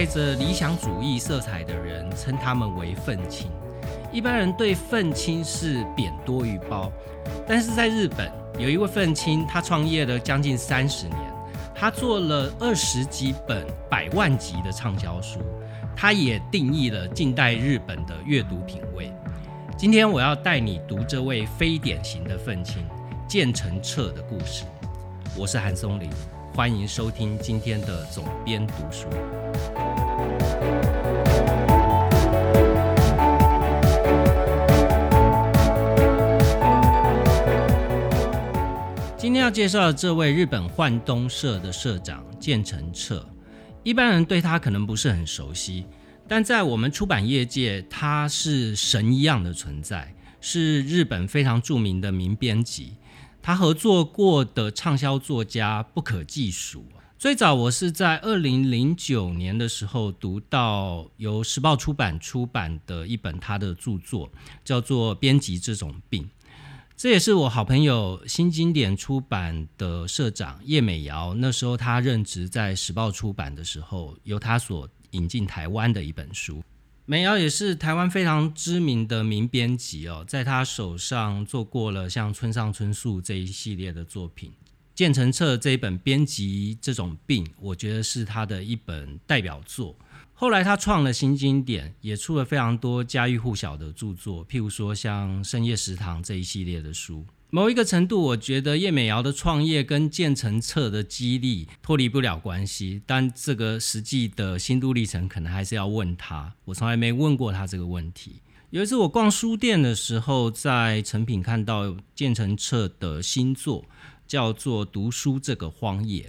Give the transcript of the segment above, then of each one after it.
带着理想主义色彩的人称他们为愤青。一般人对愤青是贬多于褒，但是在日本有一位愤青，他创业了将近三十年，他做了二十几本百万级的畅销书，他也定义了近代日本的阅读品味。今天我要带你读这位非典型的愤青建成彻的故事。我是韩松林，欢迎收听今天的总编读书。今天要介绍的这位日本幻东社的社长建成彻，一般人对他可能不是很熟悉。但在我们出版业界，他是神一样的存在，是日本非常著名的名编辑。他合作过的畅销作家不可计数。最早我是在二零零九年的时候读到由时报出版出版的一本他的著作，叫做《编辑这种病》。这也是我好朋友新经典出版的社长叶美瑶，那时候他任职在时报出版的时候，由他所。引进台湾的一本书，美瑶也是台湾非常知名的名编辑哦，在他手上做过了像村上春树这一系列的作品。建成册这一本编辑这种病，我觉得是他的一本代表作。后来他创了新经典，也出了非常多家喻户晓的著作，譬如说像深夜食堂这一系列的书。某一个程度，我觉得叶美瑶的创业跟建成册的激励脱离不了关系，但这个实际的心路历程可能还是要问他。我从来没问过他这个问题。有一次我逛书店的时候，在成品看到建成册的新作，叫做《读书这个荒野》。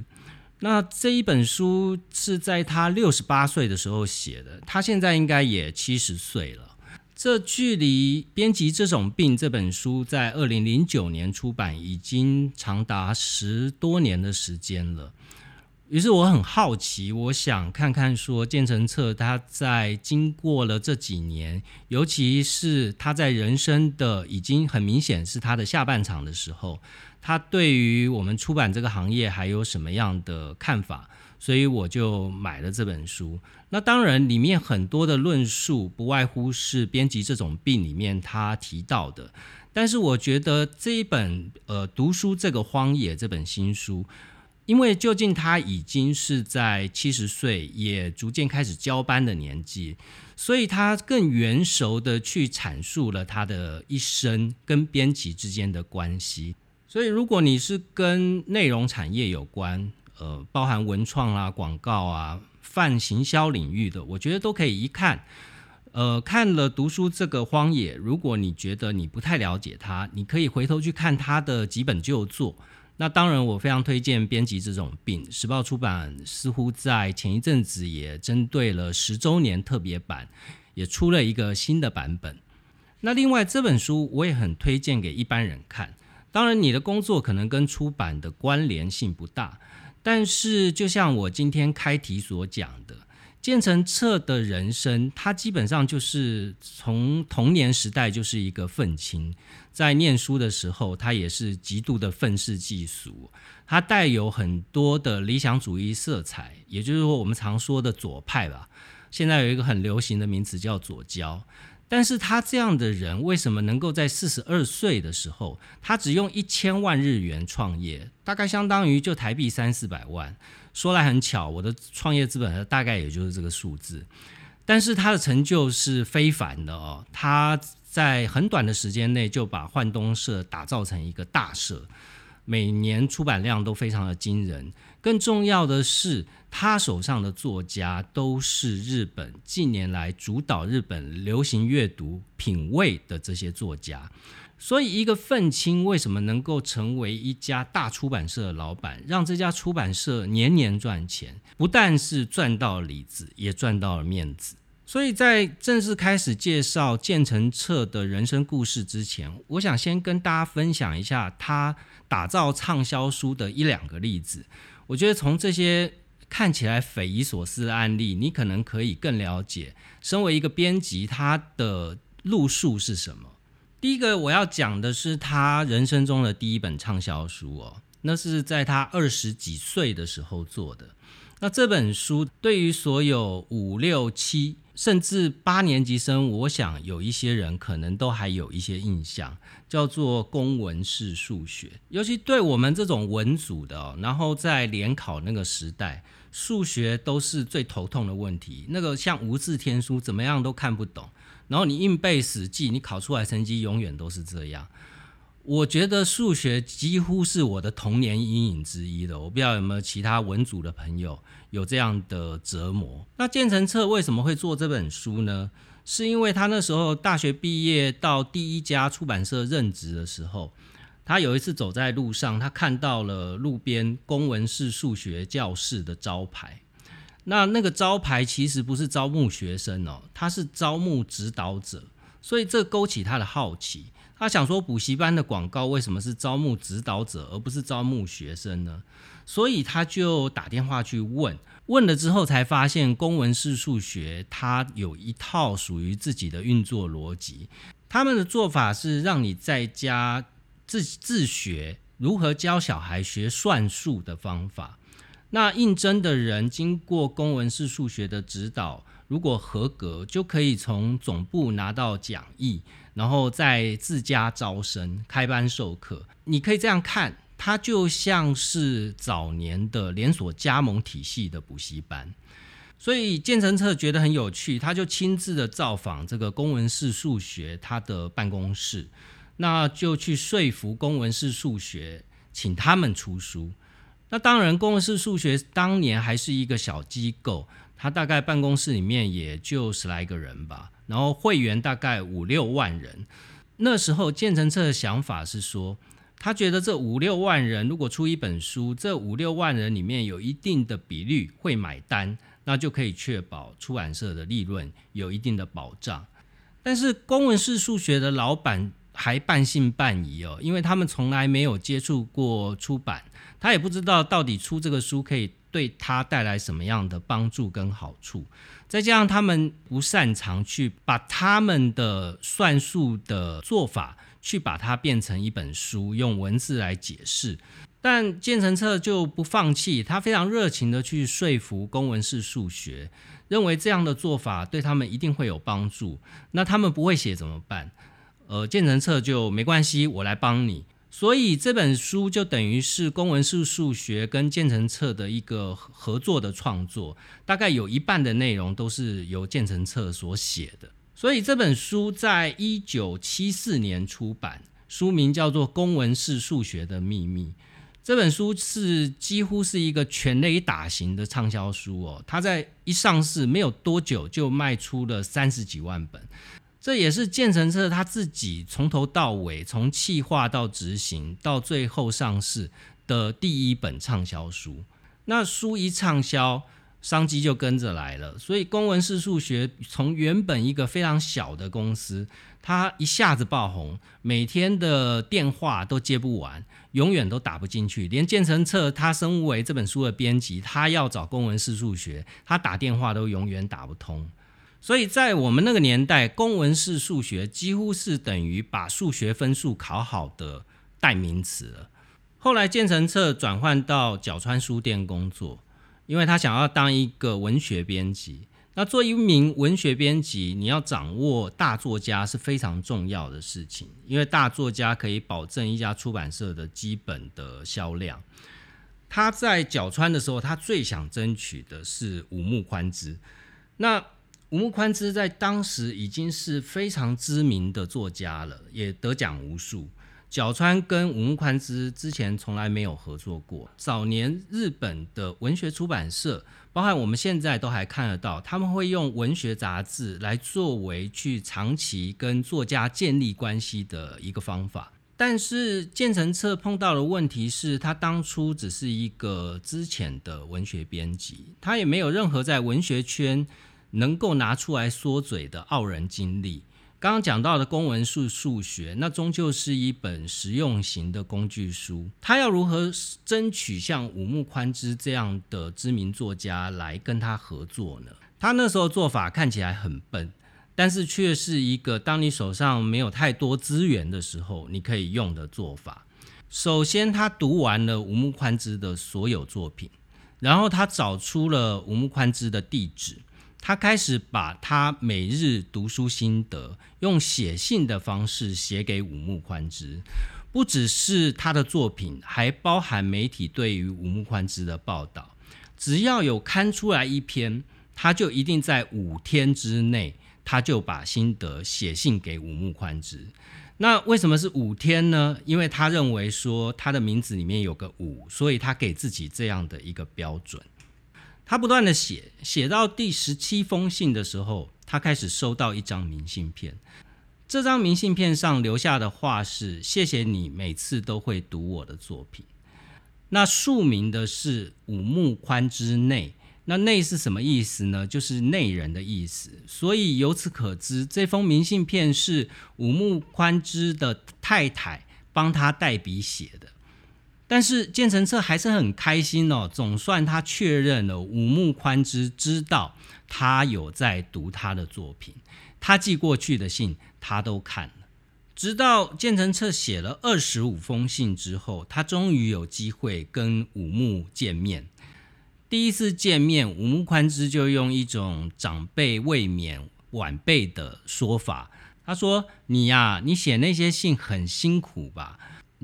那这一本书是在他六十八岁的时候写的，他现在应该也七十岁了。这距离编辑这种病这本书在二零零九年出版，已经长达十多年的时间了。于是我很好奇，我想看看说建成策他在经过了这几年，尤其是他在人生的已经很明显是他的下半场的时候，他对于我们出版这个行业还有什么样的看法？所以我就买了这本书。那当然，里面很多的论述不外乎是编辑这种病里面他提到的。但是我觉得这一本呃读书这个荒野这本新书，因为究竟他已经是在七十岁，也逐渐开始交班的年纪，所以他更圆熟的去阐述了他的一生跟编辑之间的关系。所以如果你是跟内容产业有关，呃，包含文创啊、广告啊、泛行销领域的，我觉得都可以一看。呃，看了读书这个荒野，如果你觉得你不太了解他，你可以回头去看他的几本旧作。那当然，我非常推荐编辑这种病。时报出版似乎在前一阵子也针对了十周年特别版，也出了一个新的版本。那另外这本书我也很推荐给一般人看。当然，你的工作可能跟出版的关联性不大。但是，就像我今天开题所讲的，建成彻的人生，他基本上就是从童年时代就是一个愤青，在念书的时候，他也是极度的愤世嫉俗，他带有很多的理想主义色彩，也就是说，我们常说的左派吧。现在有一个很流行的名词叫左交。但是他这样的人，为什么能够在四十二岁的时候，他只用一千万日元创业，大概相当于就台币三四百万？说来很巧，我的创业资本大概也就是这个数字。但是他的成就是非凡的哦，他在很短的时间内就把幻东社打造成一个大社，每年出版量都非常的惊人。更重要的是，他手上的作家都是日本近年来主导日本流行阅读品味的这些作家。所以，一个愤青为什么能够成为一家大出版社的老板，让这家出版社年年赚钱？不但是赚到了里子，也赚到了面子。所以在正式开始介绍建成彻的人生故事之前，我想先跟大家分享一下他打造畅销书的一两个例子。我觉得从这些看起来匪夷所思的案例，你可能可以更了解，身为一个编辑，他的路数是什么。第一个我要讲的是他人生中的第一本畅销书哦，那是在他二十几岁的时候做的。那这本书对于所有五六七甚至八年级生，我想有一些人可能都还有一些印象，叫做公文式数学。尤其对我们这种文组的，然后在联考那个时代，数学都是最头痛的问题。那个像无字天书，怎么样都看不懂。然后你硬背死记，你考出来成绩永远都是这样。我觉得数学几乎是我的童年阴影之一的。我不知道有没有其他文组的朋友有这样的折磨。那建成策为什么会做这本书呢？是因为他那时候大学毕业到第一家出版社任职的时候，他有一次走在路上，他看到了路边公文式数学教室的招牌。那那个招牌其实不是招募学生哦，他是招募指导者，所以这勾起他的好奇。他想说，补习班的广告为什么是招募指导者，而不是招募学生呢？所以他就打电话去问，问了之后才发现，公文式数学它有一套属于自己的运作逻辑。他们的做法是让你在家自自学如何教小孩学算术的方法。那应征的人经过公文式数学的指导，如果合格，就可以从总部拿到讲义。然后再自家招生、开班授课，你可以这样看，它就像是早年的连锁加盟体系的补习班。所以建成策觉得很有趣，他就亲自的造访这个公文式数学他的办公室，那就去说服公文式数学，请他们出书。那当然，公文式数学当年还是一个小机构，他大概办公室里面也就十来个人吧。然后会员大概五六万人，那时候建成策的想法是说，他觉得这五六万人如果出一本书，这五六万人里面有一定的比率会买单，那就可以确保出版社的利润有一定的保障。但是公文式数学的老板还半信半疑哦，因为他们从来没有接触过出版，他也不知道到底出这个书可以对他带来什么样的帮助跟好处。再加上他们不擅长去把他们的算术的做法去把它变成一本书，用文字来解释。但建成策就不放弃，他非常热情的去说服公文式数学，认为这样的做法对他们一定会有帮助。那他们不会写怎么办？呃，建成策就没关系，我来帮你。所以这本书就等于是公文式数学跟建成册的一个合作的创作，大概有一半的内容都是由建成册所写的。所以这本书在一九七四年出版，书名叫做《公文式数学的秘密》。这本书是几乎是一个全垒打型的畅销书哦，它在一上市没有多久就卖出了三十几万本。这也是建成车他自己从头到尾，从企划到执行到最后上市的第一本畅销书。那书一畅销，商机就跟着来了。所以公文式数学从原本一个非常小的公司，它一下子爆红，每天的电话都接不完，永远都打不进去。连建成策他身为这本书的编辑，他要找公文式数学，他打电话都永远打不通。所以在我们那个年代，公文式数学几乎是等于把数学分数考好的代名词了。后来建成策转换到角川书店工作，因为他想要当一个文学编辑。那做一名文学编辑，你要掌握大作家是非常重要的事情，因为大作家可以保证一家出版社的基本的销量。他在角川的时候，他最想争取的是五木宽之。那吴木宽之在当时已经是非常知名的作家了，也得奖无数。角川跟吴木宽之之前从来没有合作过。早年日本的文学出版社，包含我们现在都还看得到，他们会用文学杂志来作为去长期跟作家建立关系的一个方法。但是建成册碰到的问题是他当初只是一个之前的文学编辑，他也没有任何在文学圈。能够拿出来说嘴的傲人经历，刚刚讲到的公文数数学，那终究是一本实用型的工具书。他要如何争取像五木宽之这样的知名作家来跟他合作呢？他那时候做法看起来很笨，但是却是一个当你手上没有太多资源的时候，你可以用的做法。首先，他读完了五木宽之的所有作品。然后他找出了吴木宽之的地址，他开始把他每日读书心得用写信的方式写给五木宽之。不只是他的作品，还包含媒体对于五木宽之的报道。只要有刊出来一篇，他就一定在五天之内，他就把心得写信给五木宽之。那为什么是五天呢？因为他认为说他的名字里面有个五，所以他给自己这样的一个标准。他不断的写，写到第十七封信的时候，他开始收到一张明信片。这张明信片上留下的话是：“谢谢你每次都会读我的作品。”那署名的是五木宽之内。那内是什么意思呢？就是内人的意思。所以由此可知，这封明信片是五木宽之的太太帮他代笔写的。但是建成策还是很开心哦，总算他确认了五木宽之知道他有在读他的作品，他寄过去的信他都看了。直到建成策写了二十五封信之后，他终于有机会跟五木见面。第一次见面，五木宽之就用一种长辈未免晚辈的说法，他说：“你呀，你写那些信很辛苦吧？”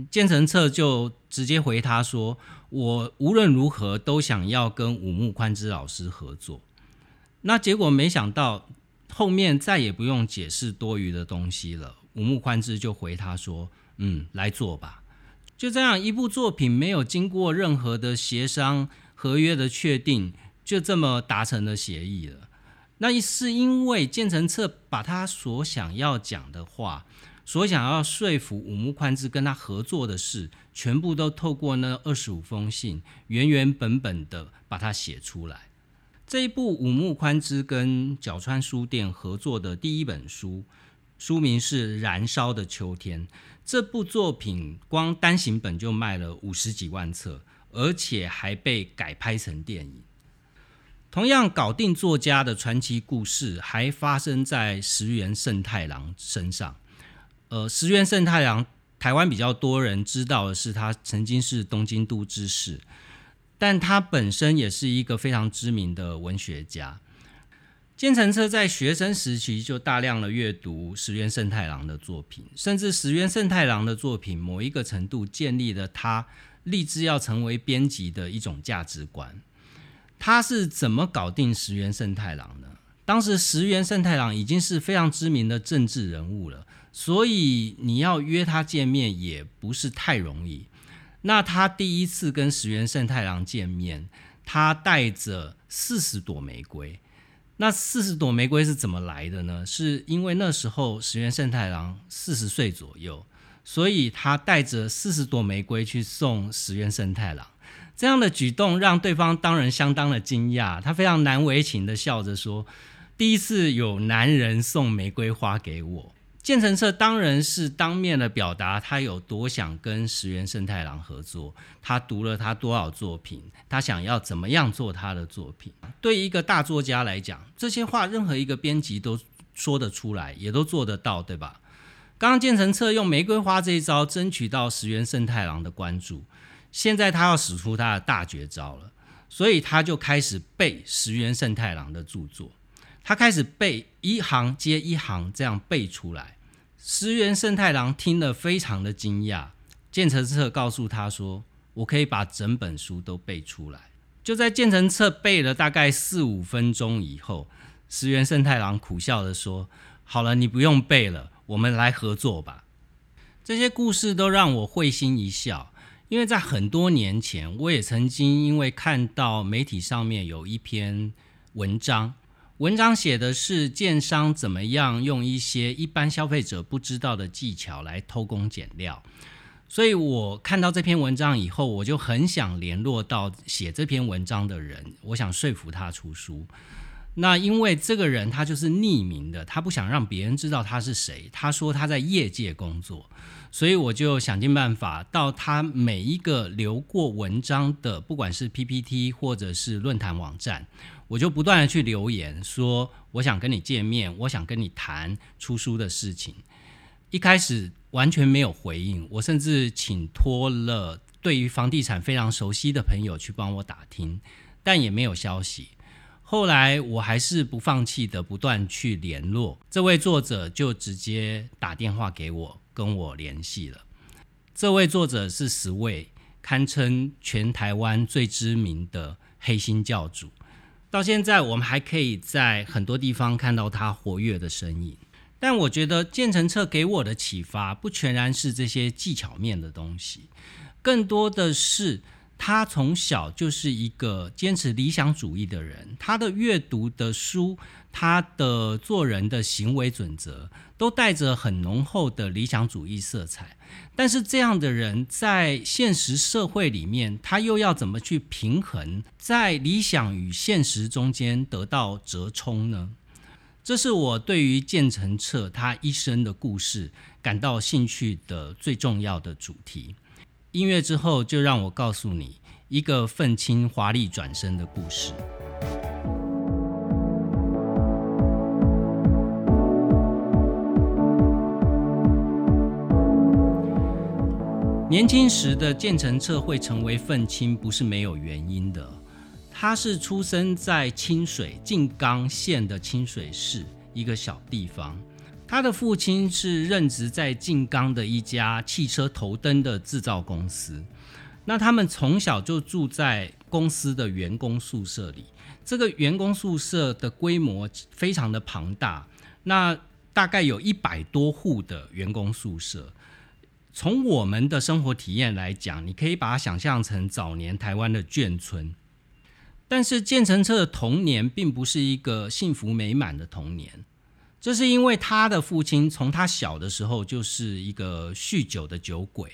建成策就直接回他说：“我无论如何都想要跟吴木宽之老师合作。”那结果没想到后面再也不用解释多余的东西了，吴木宽之就回他说：“嗯，来做吧。”就这样，一部作品没有经过任何的协商。合约的确定就这么达成了协议了。那是因为建成策把他所想要讲的话，所想要说服五木宽之跟他合作的事，全部都透过那二十五封信原原本本的把它写出来。这一部五木宽之跟角川书店合作的第一本书，书名是《燃烧的秋天》。这部作品光单行本就卖了五十几万册。而且还被改拍成电影。同样搞定作家的传奇故事，还发生在石原慎太郎身上。呃，石原慎太郎，台湾比较多人知道的是，他曾经是东京都知事，但他本身也是一个非常知名的文学家。建成车在学生时期就大量的阅读石原慎太郎的作品，甚至石原慎太郎的作品某一个程度建立了他。立志要成为编辑的一种价值观，他是怎么搞定石原慎太郎呢？当时石原慎太郎已经是非常知名的政治人物了，所以你要约他见面也不是太容易。那他第一次跟石原慎太郎见面，他带着四十朵玫瑰。那四十朵玫瑰是怎么来的呢？是因为那时候石原慎太郎四十岁左右。所以他带着四十朵玫瑰去送石原慎太郎，这样的举动让对方当然相当的惊讶。他非常难为情的笑着说：“第一次有男人送玫瑰花给我。”建成策当然是当面的表达他有多想跟石原慎太郎合作，他读了他多少作品，他想要怎么样做他的作品。对一个大作家来讲，这些话任何一个编辑都说得出来，也都做得到，对吧？刚刚建成策用玫瑰花这一招争取到石原慎太郎的关注，现在他要使出他的大绝招了，所以他就开始背石原慎太郎的著作，他开始背一行接一行这样背出来。石原慎太郎听了非常的惊讶，建成策告诉他说：“我可以把整本书都背出来。”就在建成册背了大概四五分钟以后，石原慎太郎苦笑的说：“好了，你不用背了。”我们来合作吧。这些故事都让我会心一笑，因为在很多年前，我也曾经因为看到媒体上面有一篇文章，文章写的是建商怎么样用一些一般消费者不知道的技巧来偷工减料，所以我看到这篇文章以后，我就很想联络到写这篇文章的人，我想说服他出书。那因为这个人他就是匿名的，他不想让别人知道他是谁。他说他在业界工作，所以我就想尽办法到他每一个留过文章的，不管是 PPT 或者是论坛网站，我就不断的去留言说我想跟你见面，我想跟你谈出书的事情。一开始完全没有回应，我甚至请托了对于房地产非常熟悉的朋友去帮我打听。但也没有消息。后来我还是不放弃的，不断去联络这位作者，就直接打电话给我，跟我联系了。这位作者是十位，堪称全台湾最知名的黑心教主。到现在，我们还可以在很多地方看到他活跃的身影。但我觉得建成册给我的启发，不全然是这些技巧面的东西，更多的是。他从小就是一个坚持理想主义的人，他的阅读的书，他的做人的行为准则，都带着很浓厚的理想主义色彩。但是这样的人在现实社会里面，他又要怎么去平衡在理想与现实中间得到折冲呢？这是我对于建成彻他一生的故事感到兴趣的最重要的主题。音乐之后，就让我告诉你一个愤青华丽转身的故事。年轻时的建成彻会成为愤青，不是没有原因的。他是出生在清水静冈县的清水市一个小地方。他的父亲是任职在静冈的一家汽车头灯的制造公司，那他们从小就住在公司的员工宿舍里。这个员工宿舍的规模非常的庞大，那大概有一百多户的员工宿舍。从我们的生活体验来讲，你可以把它想象成早年台湾的眷村。但是建成车的童年并不是一个幸福美满的童年。这是因为他的父亲从他小的时候就是一个酗酒的酒鬼，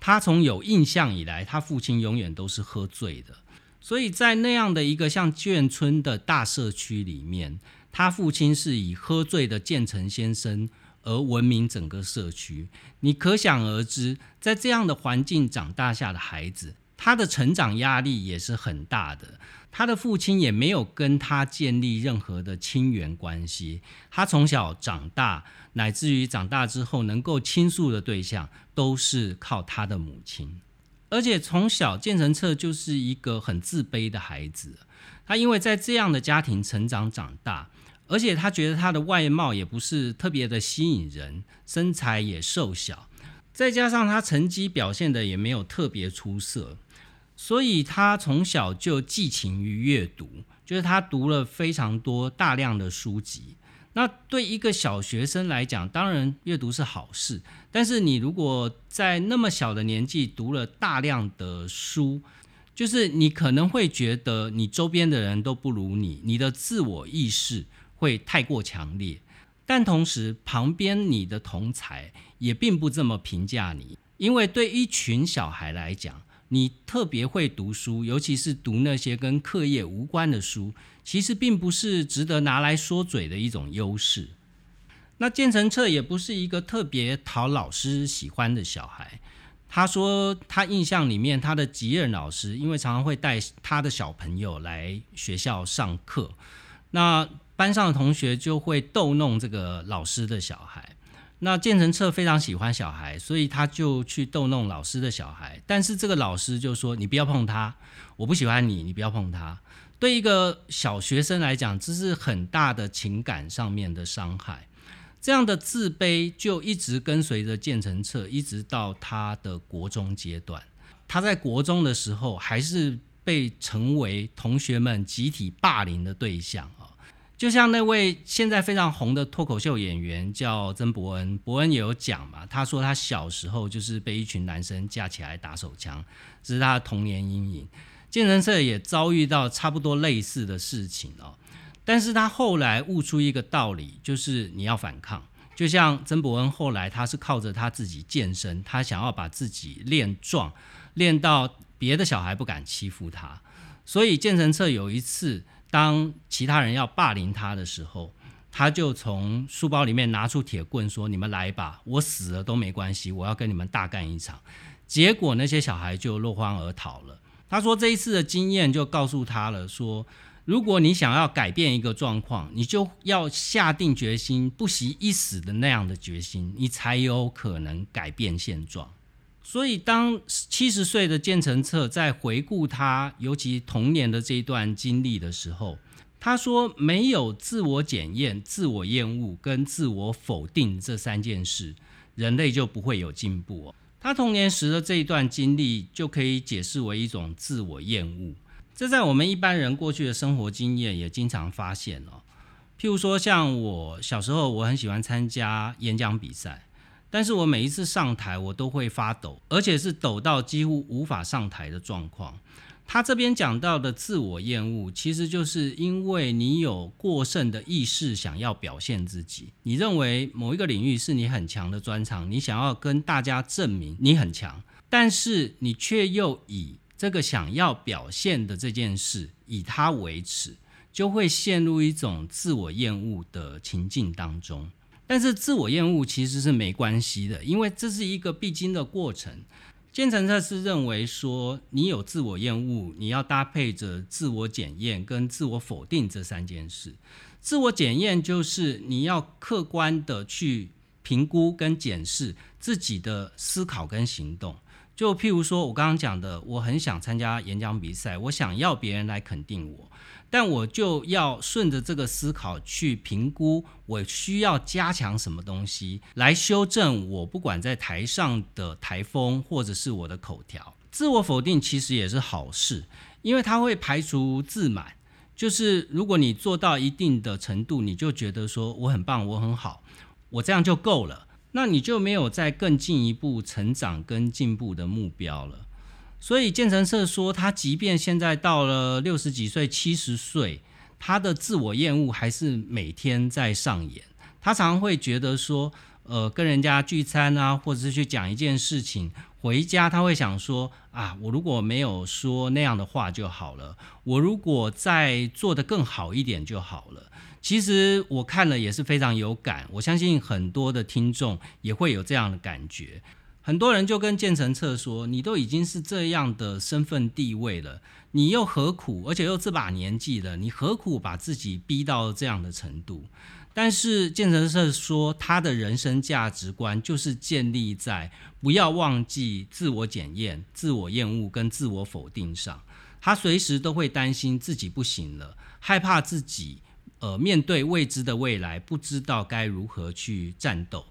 他从有印象以来，他父亲永远都是喝醉的，所以在那样的一个像眷村的大社区里面，他父亲是以喝醉的建成先生而闻名整个社区。你可想而知，在这样的环境长大下的孩子，他的成长压力也是很大的。他的父亲也没有跟他建立任何的亲缘关系，他从小长大，乃至于长大之后能够倾诉的对象都是靠他的母亲。而且从小建成彻就是一个很自卑的孩子，他因为在这样的家庭成长长大，而且他觉得他的外貌也不是特别的吸引人，身材也瘦小，再加上他成绩表现的也没有特别出色。所以他从小就寄情于阅读，就是他读了非常多大量的书籍。那对一个小学生来讲，当然阅读是好事。但是你如果在那么小的年纪读了大量的书，就是你可能会觉得你周边的人都不如你，你的自我意识会太过强烈。但同时，旁边你的同才也并不这么评价你，因为对一群小孩来讲。你特别会读书，尤其是读那些跟课业无关的书，其实并不是值得拿来说嘴的一种优势。那建成策也不是一个特别讨老师喜欢的小孩。他说，他印象里面，他的吉任老师因为常常会带他的小朋友来学校上课，那班上的同学就会逗弄这个老师的小孩。那建成策非常喜欢小孩，所以他就去逗弄老师的小孩。但是这个老师就说：“你不要碰他，我不喜欢你，你不要碰他。”对一个小学生来讲，这是很大的情感上面的伤害。这样的自卑就一直跟随着建成策，一直到他的国中阶段。他在国中的时候，还是被成为同学们集体霸凌的对象。就像那位现在非常红的脱口秀演员叫曾伯恩，伯恩也有讲嘛，他说他小时候就是被一群男生架起来打手枪，这是他的童年阴影。健身社也遭遇到差不多类似的事情哦，但是他后来悟出一个道理，就是你要反抗。就像曾伯恩后来他是靠着他自己健身，他想要把自己练壮，练到别的小孩不敢欺负他，所以健身社有一次。当其他人要霸凌他的时候，他就从书包里面拿出铁棍，说：“你们来吧，我死了都没关系，我要跟你们大干一场。”结果那些小孩就落荒而逃了。他说：“这一次的经验就告诉他了，说如果你想要改变一个状况，你就要下定决心，不惜一死的那样的决心，你才有可能改变现状。”所以，当七十岁的建成策在回顾他尤其童年的这一段经历的时候，他说：“没有自我检验、自我厌恶跟自我否定这三件事，人类就不会有进步哦。”他童年时的这一段经历就可以解释为一种自我厌恶，这在我们一般人过去的生活经验也经常发现哦。譬如说，像我小时候，我很喜欢参加演讲比赛，但是我每一次上台，我都会发抖，而且是抖到几乎无法上台的状况。他这边讲到的自我厌恶，其实就是因为你有过剩的意识，想要表现自己。你认为某一个领域是你很强的专长，你想要跟大家证明你很强，但是你却又以这个想要表现的这件事以它为耻，就会陷入一种自我厌恶的情境当中。但是自我厌恶其实是没关系的，因为这是一个必经的过程。建成测是认为说，你有自我厌恶，你要搭配着自我检验跟自我否定这三件事。自我检验就是你要客观的去评估跟检视自己的思考跟行动。就譬如说，我刚刚讲的，我很想参加演讲比赛，我想要别人来肯定我。但我就要顺着这个思考去评估，我需要加强什么东西来修正我不管在台上的台风或者是我的口条。自我否定其实也是好事，因为它会排除自满。就是如果你做到一定的程度，你就觉得说我很棒，我很好，我这样就够了，那你就没有再更进一步成长跟进步的目标了。所以建成社说，他即便现在到了六十几岁、七十岁，他的自我厌恶还是每天在上演。他常常会觉得说，呃，跟人家聚餐啊，或者是去讲一件事情，回家他会想说，啊，我如果没有说那样的话就好了，我如果再做得更好一点就好了。其实我看了也是非常有感，我相信很多的听众也会有这样的感觉。很多人就跟建成策说：“你都已经是这样的身份地位了，你又何苦？而且又这把年纪了，你何苦把自己逼到这样的程度？”但是建成策说，他的人生价值观就是建立在不要忘记自我检验、自我厌恶跟自我否定上。他随时都会担心自己不行了，害怕自己呃面对未知的未来，不知道该如何去战斗。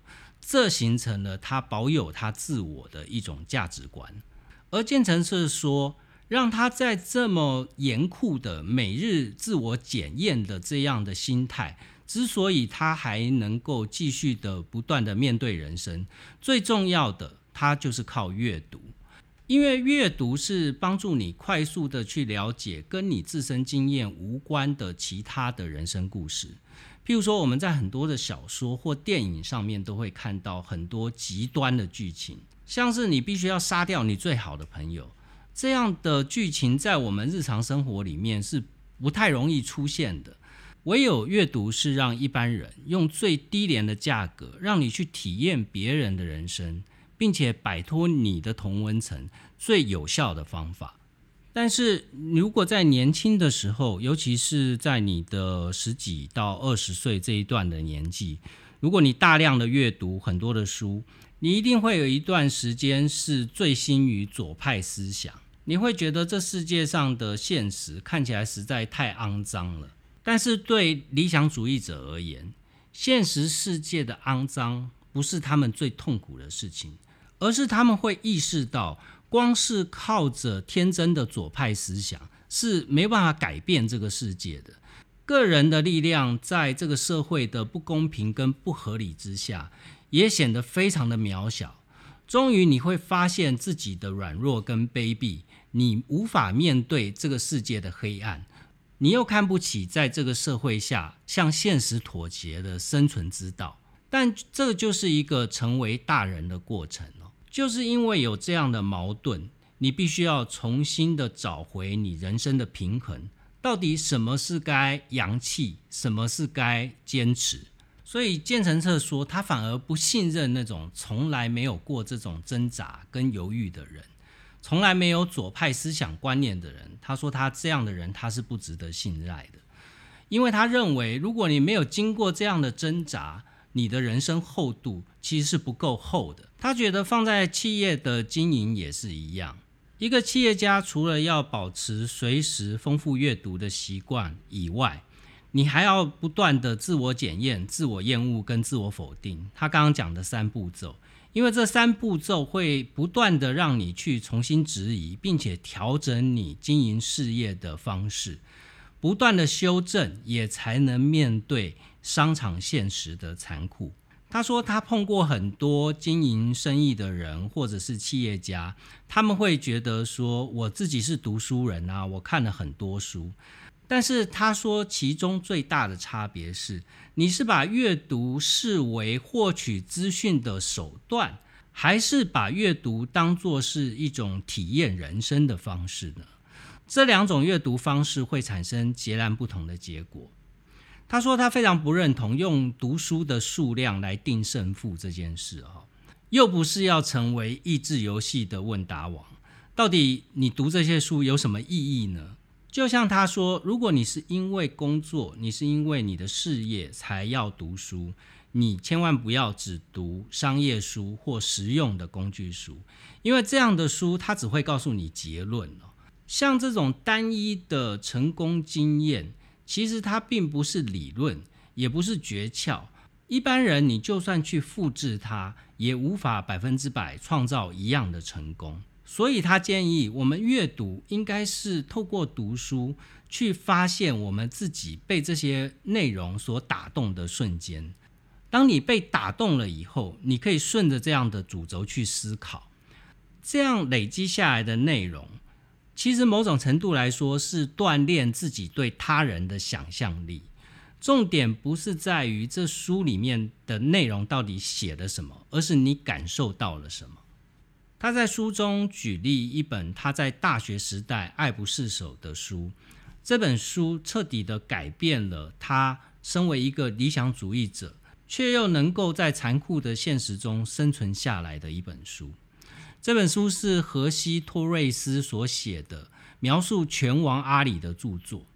这形成了他保有他自我的一种价值观，而建成是说，让他在这么严酷的每日自我检验的这样的心态，之所以他还能够继续的不断的面对人生，最重要的，他就是靠阅读，因为阅读是帮助你快速的去了解跟你自身经验无关的其他的人生故事。譬如说，我们在很多的小说或电影上面都会看到很多极端的剧情，像是你必须要杀掉你最好的朋友这样的剧情，在我们日常生活里面是不太容易出现的。唯有阅读是让一般人用最低廉的价格，让你去体验别人的人生，并且摆脱你的同温层最有效的方法。但是，如果在年轻的时候，尤其是在你的十几到二十岁这一段的年纪，如果你大量的阅读很多的书，你一定会有一段时间是醉心于左派思想。你会觉得这世界上的现实看起来实在太肮脏了。但是对理想主义者而言，现实世界的肮脏不是他们最痛苦的事情，而是他们会意识到。光是靠着天真的左派思想是没办法改变这个世界的。个人的力量在这个社会的不公平跟不合理之下，也显得非常的渺小。终于你会发现自己的软弱跟卑鄙，你无法面对这个世界的黑暗，你又看不起在这个社会下向现实妥协的生存之道。但这就是一个成为大人的过程哦。就是因为有这样的矛盾，你必须要重新的找回你人生的平衡。到底什么是该扬弃，什么是该坚持？所以建成策说，他反而不信任那种从来没有过这种挣扎跟犹豫的人，从来没有左派思想观念的人。他说他这样的人他是不值得信赖的，因为他认为如果你没有经过这样的挣扎，你的人生厚度其实是不够厚的。他觉得放在企业的经营也是一样，一个企业家除了要保持随时丰富阅读的习惯以外，你还要不断的自我检验、自我厌恶跟自我否定。他刚刚讲的三步骤。因为这三步骤会不断的让你去重新质疑，并且调整你经营事业的方式，不断的修正，也才能面对商场现实的残酷。他说他碰过很多经营生意的人或者是企业家，他们会觉得说我自己是读书人啊，我看了很多书。但是他说，其中最大的差别是，你是把阅读视为获取资讯的手段，还是把阅读当作是一种体验人生的方式呢？这两种阅读方式会产生截然不同的结果。他说，他非常不认同用读书的数量来定胜负这件事，哈，又不是要成为益智游戏的问答王。到底你读这些书有什么意义呢？就像他说，如果你是因为工作，你是因为你的事业才要读书，你千万不要只读商业书或实用的工具书，因为这样的书它只会告诉你结论哦。像这种单一的成功经验，其实它并不是理论，也不是诀窍。一般人你就算去复制它，也无法百分之百创造一样的成功。所以他建议我们阅读应该是透过读书去发现我们自己被这些内容所打动的瞬间。当你被打动了以后，你可以顺着这样的主轴去思考，这样累积下来的内容，其实某种程度来说是锻炼自己对他人的想象力。重点不是在于这书里面的内容到底写了什么，而是你感受到了什么。他在书中举例一本他在大学时代爱不释手的书，这本书彻底的改变了他身为一个理想主义者，却又能够在残酷的现实中生存下来的一本书。这本书是荷西托瑞斯所写的，描述拳王阿里的著作，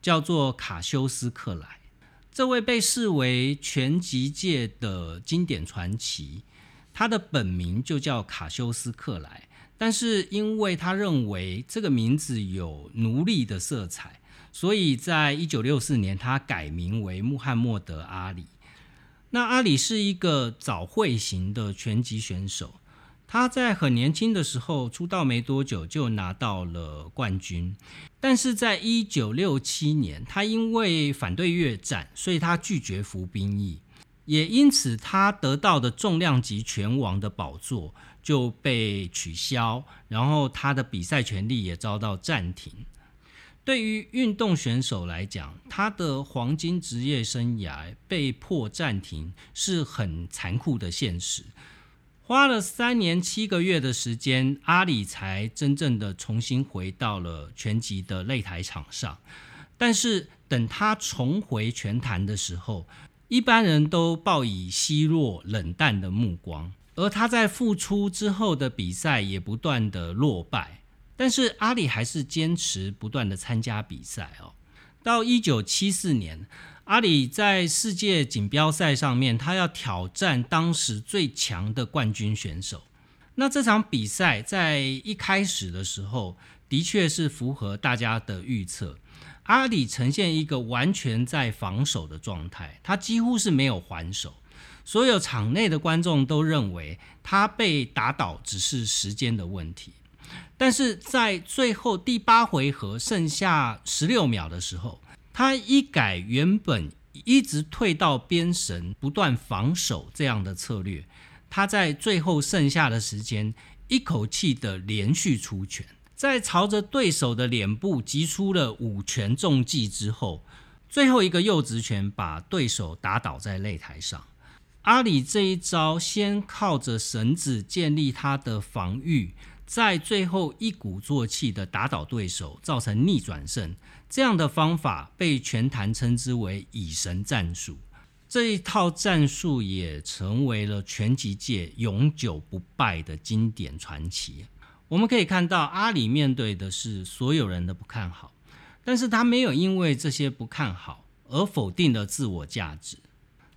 叫做《卡修斯克莱》。这位被视为拳击界的经典传奇。他的本名就叫卡修斯克莱，但是因为他认为这个名字有奴隶的色彩，所以在一九六四年他改名为穆罕默德阿里。那阿里是一个早会型的拳击选手，他在很年轻的时候出道没多久就拿到了冠军，但是在一九六七年，他因为反对越战，所以他拒绝服兵役。也因此，他得到的重量级拳王的宝座就被取消，然后他的比赛权利也遭到暂停。对于运动选手来讲，他的黄金职业生涯被迫暂停是很残酷的现实。花了三年七个月的时间，阿里才真正的重新回到了拳击的擂台场上。但是，等他重回拳坛的时候，一般人都报以奚落、冷淡的目光，而他在复出之后的比赛也不断的落败，但是阿里还是坚持不断的参加比赛哦。到一九七四年，阿里在世界锦标赛上面，他要挑战当时最强的冠军选手。那这场比赛在一开始的时候，的确是符合大家的预测。阿里呈现一个完全在防守的状态，他几乎是没有还手。所有场内的观众都认为他被打倒只是时间的问题。但是在最后第八回合剩下十六秒的时候，他一改原本一直退到边绳不断防守这样的策略，他在最后剩下的时间一口气的连续出拳。在朝着对手的脸部击出了五拳重击之后，最后一个右直拳把对手打倒在擂台上。阿里这一招先靠着绳子建立他的防御，在最后一鼓作气的打倒对手，造成逆转胜。这样的方法被拳坛称之为“以神战术”。这一套战术也成为了拳击界永久不败的经典传奇。我们可以看到，阿里面对的是所有人的不看好，但是他没有因为这些不看好而否定了自我价值。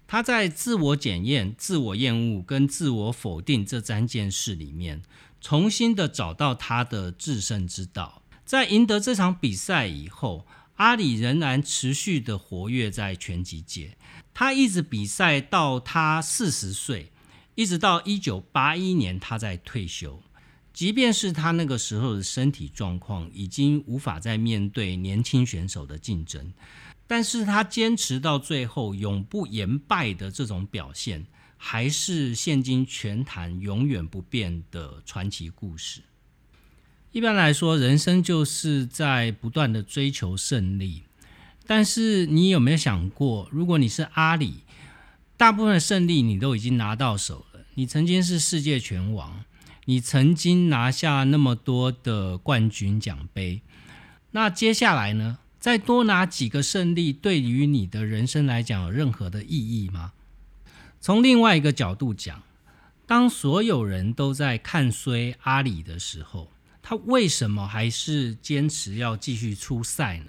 他在自我检验、自我厌恶跟自我否定这三件事里面，重新的找到他的制胜之道。在赢得这场比赛以后，阿里仍然持续的活跃在拳击界。他一直比赛到他四十岁，一直到一九八一年他在退休。即便是他那个时候的身体状况已经无法再面对年轻选手的竞争。但是他坚持到最后，永不言败的这种表现，还是现今拳坛永远不变的传奇故事。一般来说，人生就是在不断的追求胜利。但是你有没有想过，如果你是阿里，大部分的胜利你都已经拿到手了，你曾经是世界拳王，你曾经拿下那么多的冠军奖杯，那接下来呢？再多拿几个胜利，对于你的人生来讲有任何的意义吗？从另外一个角度讲，当所有人都在看衰阿里的时候，他为什么还是坚持要继续出赛呢？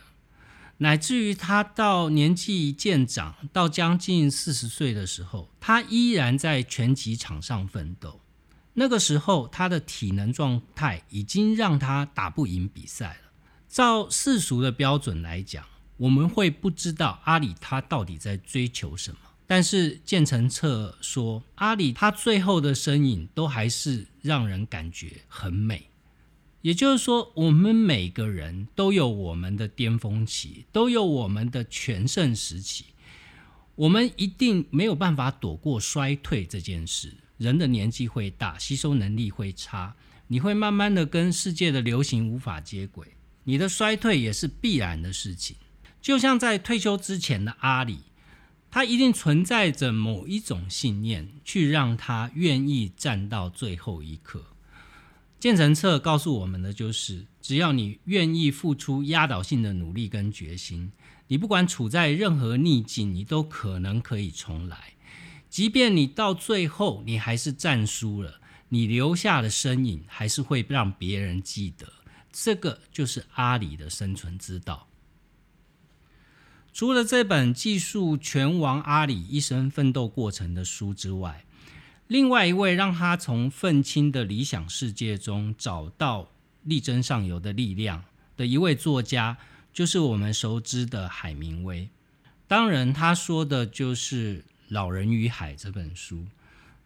乃至于他到年纪渐长，到将近四十岁的时候，他依然在拳击场上奋斗。那个时候，他的体能状态已经让他打不赢比赛了。照世俗的标准来讲，我们会不知道阿里他到底在追求什么。但是建成策说，阿里他最后的身影都还是让人感觉很美。也就是说，我们每个人都有我们的巅峰期，都有我们的全盛时期。我们一定没有办法躲过衰退这件事。人的年纪会大，吸收能力会差，你会慢慢的跟世界的流行无法接轨。你的衰退也是必然的事情，就像在退休之前的阿里，他一定存在着某一种信念，去让他愿意站到最后一刻。建成策告诉我们的就是，只要你愿意付出压倒性的努力跟决心，你不管处在任何逆境，你都可能可以重来。即便你到最后你还是战输了，你留下的身影还是会让别人记得。这个就是阿里的生存之道。除了这本记述拳王阿里一生奋斗过程的书之外，另外一位让他从愤青的理想世界中找到力争上游的力量的一位作家，就是我们熟知的海明威。当然，他说的就是《老人与海》这本书。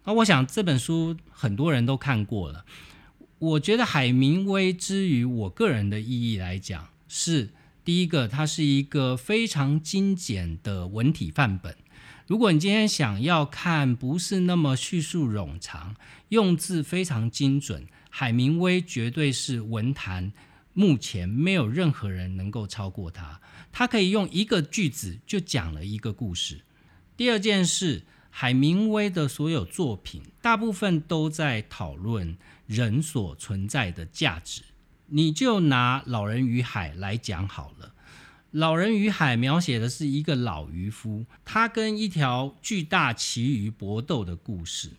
那我想这本书很多人都看过了。我觉得海明威之于我个人的意义来讲，是第一个，它是一个非常精简的文体范本。如果你今天想要看不是那么叙述冗长、用字非常精准，海明威绝对是文坛目前没有任何人能够超过他。他可以用一个句子就讲了一个故事。第二件事，海明威的所有作品大部分都在讨论。人所存在的价值，你就拿《老人与海》来讲好了。《老人与海》描写的是一个老渔夫，他跟一条巨大旗鱼搏斗的故事。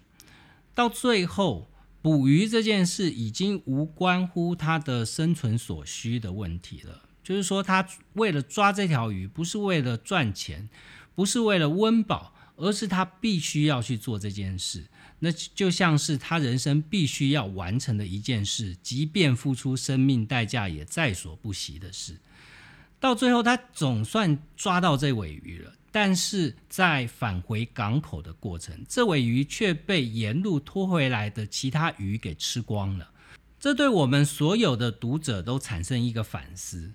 到最后，捕鱼这件事已经无关乎他的生存所需的问题了。就是说，他为了抓这条鱼，不是为了赚钱，不是为了温饱，而是他必须要去做这件事。那就像是他人生必须要完成的一件事，即便付出生命代价也在所不惜的事。到最后，他总算抓到这尾鱼了，但是在返回港口的过程，这尾鱼却被沿路拖回来的其他鱼给吃光了。这对我们所有的读者都产生一个反思：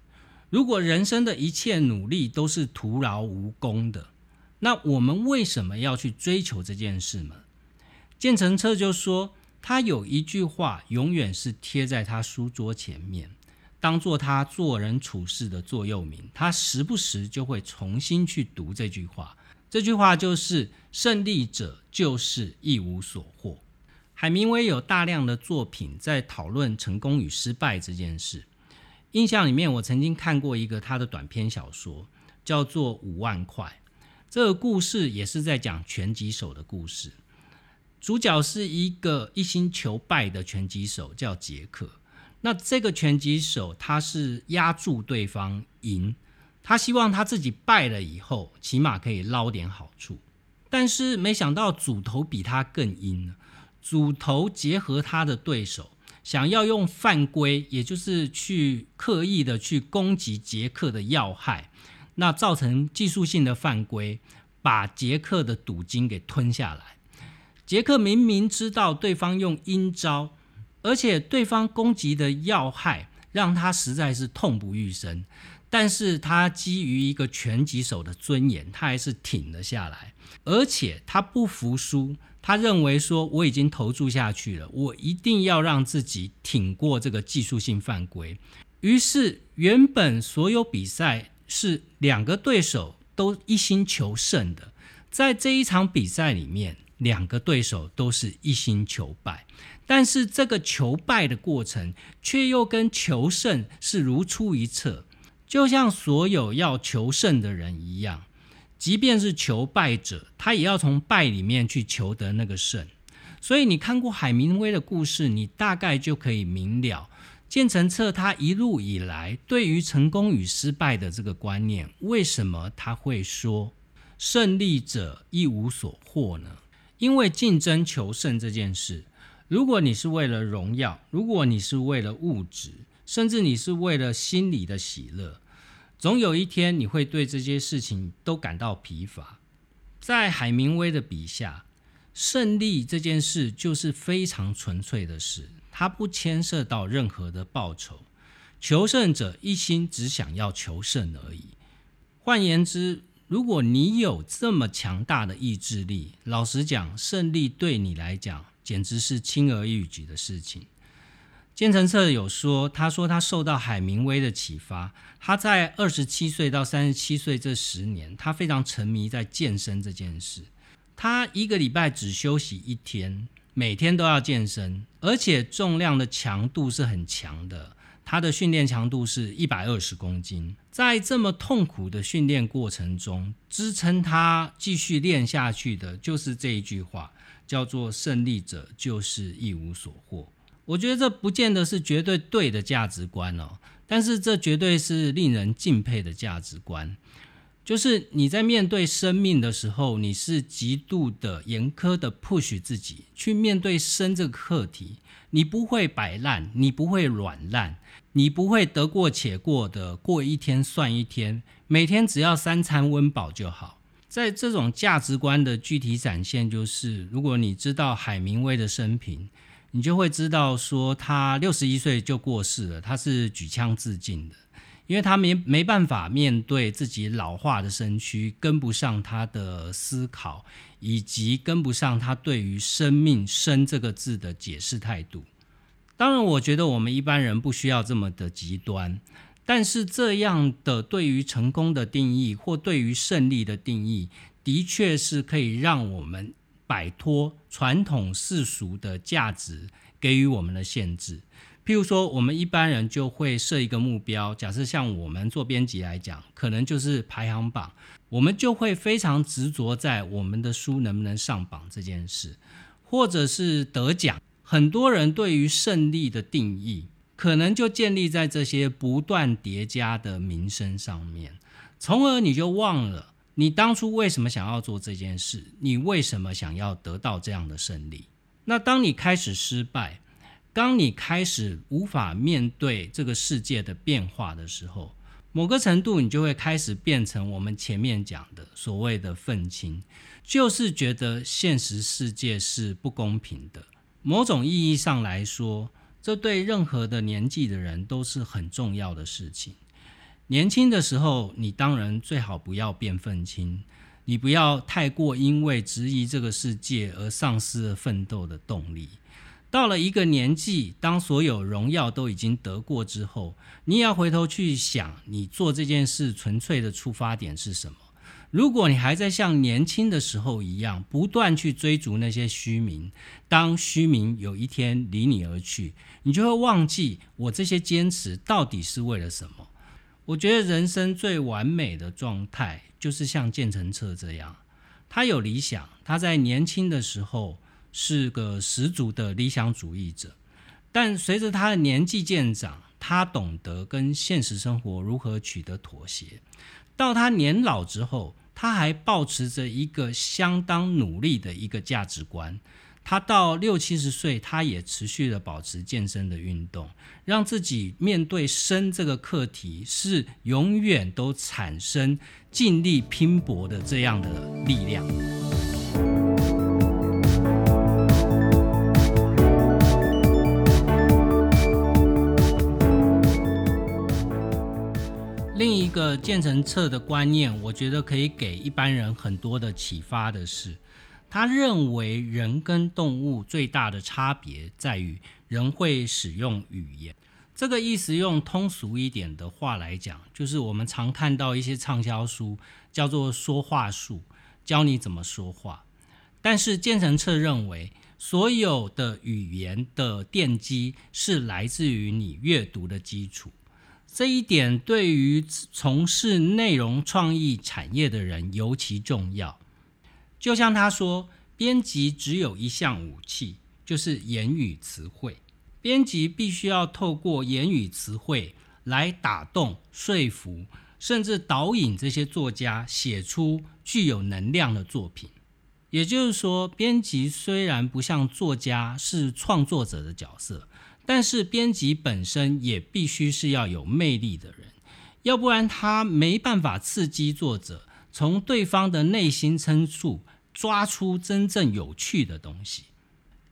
如果人生的一切努力都是徒劳无功的，那我们为什么要去追求这件事呢？建成车就说，他有一句话永远是贴在他书桌前面，当做他做人处事的座右铭。他时不时就会重新去读这句话。这句话就是“胜利者就是一无所获”。海明威有大量的作品在讨论成功与失败这件事。印象里面，我曾经看过一个他的短篇小说，叫做《五万块》。这个故事也是在讲拳击手的故事。主角是一个一心求败的拳击手，叫杰克。那这个拳击手他是压住对方赢，他希望他自己败了以后，起码可以捞点好处。但是没想到主头比他更阴，主头结合他的对手，想要用犯规，也就是去刻意的去攻击杰克的要害，那造成技术性的犯规，把杰克的赌金给吞下来。杰克明明知道对方用阴招，而且对方攻击的要害让他实在是痛不欲生。但是他基于一个拳击手的尊严，他还是挺了下来，而且他不服输，他认为说我已经投注下去了，我一定要让自己挺过这个技术性犯规。于是，原本所有比赛是两个对手都一心求胜的，在这一场比赛里面，两个对手都是一心求败，但是这个求败的过程却又跟求胜是如出一辙。就像所有要求胜的人一样，即便是求败者，他也要从败里面去求得那个胜。所以你看过海明威的故事，你大概就可以明了建成策他一路以来对于成功与失败的这个观念，为什么他会说胜利者一无所获呢？因为竞争求胜这件事，如果你是为了荣耀，如果你是为了物质，甚至你是为了心理的喜乐。总有一天，你会对这些事情都感到疲乏。在海明威的笔下，胜利这件事就是非常纯粹的事，它不牵涉到任何的报酬。求胜者一心只想要求胜而已。换言之，如果你有这么强大的意志力，老实讲，胜利对你来讲简直是轻而易举的事情。建成策有说，他说他受到海明威的启发，他在二十七岁到三十七岁这十年，他非常沉迷在健身这件事。他一个礼拜只休息一天，每天都要健身，而且重量的强度是很强的。他的训练强度是一百二十公斤，在这么痛苦的训练过程中，支撑他继续练下去的，就是这一句话，叫做“胜利者就是一无所获”。我觉得这不见得是绝对对的价值观哦，但是这绝对是令人敬佩的价值观。就是你在面对生命的时候，你是极度的严苛的 push 自己去面对生这个课题，你不会摆烂，你不会软烂，你不会得过且过的过一天算一天，每天只要三餐温饱就好。在这种价值观的具体展现，就是如果你知道海明威的生平。你就会知道，说他六十一岁就过世了，他是举枪自尽的，因为他没没办法面对自己老化的身躯，跟不上他的思考，以及跟不上他对于生命“生”这个字的解释态度。当然，我觉得我们一般人不需要这么的极端，但是这样的对于成功的定义，或对于胜利的定义，的确是可以让我们。摆脱传统世俗的价值给予我们的限制，譬如说，我们一般人就会设一个目标，假设像我们做编辑来讲，可能就是排行榜，我们就会非常执着在我们的书能不能上榜这件事，或者是得奖。很多人对于胜利的定义，可能就建立在这些不断叠加的名声上面，从而你就忘了。你当初为什么想要做这件事？你为什么想要得到这样的胜利？那当你开始失败，当你开始无法面对这个世界的变化的时候，某个程度你就会开始变成我们前面讲的所谓的愤青，就是觉得现实世界是不公平的。某种意义上来说，这对任何的年纪的人都是很重要的事情。年轻的时候，你当然最好不要变愤青，你不要太过因为质疑这个世界而丧失了奋斗的动力。到了一个年纪，当所有荣耀都已经得过之后，你也要回头去想，你做这件事纯粹的出发点是什么？如果你还在像年轻的时候一样，不断去追逐那些虚名，当虚名有一天离你而去，你就会忘记我这些坚持到底是为了什么。我觉得人生最完美的状态，就是像建成策这样，他有理想，他在年轻的时候是个十足的理想主义者，但随着他的年纪渐长，他懂得跟现实生活如何取得妥协。到他年老之后，他还保持着一个相当努力的一个价值观。他到六七十岁，他也持续的保持健身的运动，让自己面对生这个课题是永远都产生尽力拼搏的这样的力量。个建成册的观念，我觉得可以给一般人很多的启发的是。他认为人跟动物最大的差别在于人会使用语言。这个意思用通俗一点的话来讲，就是我们常看到一些畅销书叫做说话术，教你怎么说话。但是建成册认为，所有的语言的奠基是来自于你阅读的基础。这一点对于从事内容创意产业的人尤其重要。就像他说，编辑只有一项武器，就是言语词汇。编辑必须要透过言语词汇来打动、说服，甚至导引这些作家写出具有能量的作品。也就是说，编辑虽然不像作家是创作者的角色，但是编辑本身也必须是要有魅力的人，要不然他没办法刺激作者从对方的内心深处。抓出真正有趣的东西。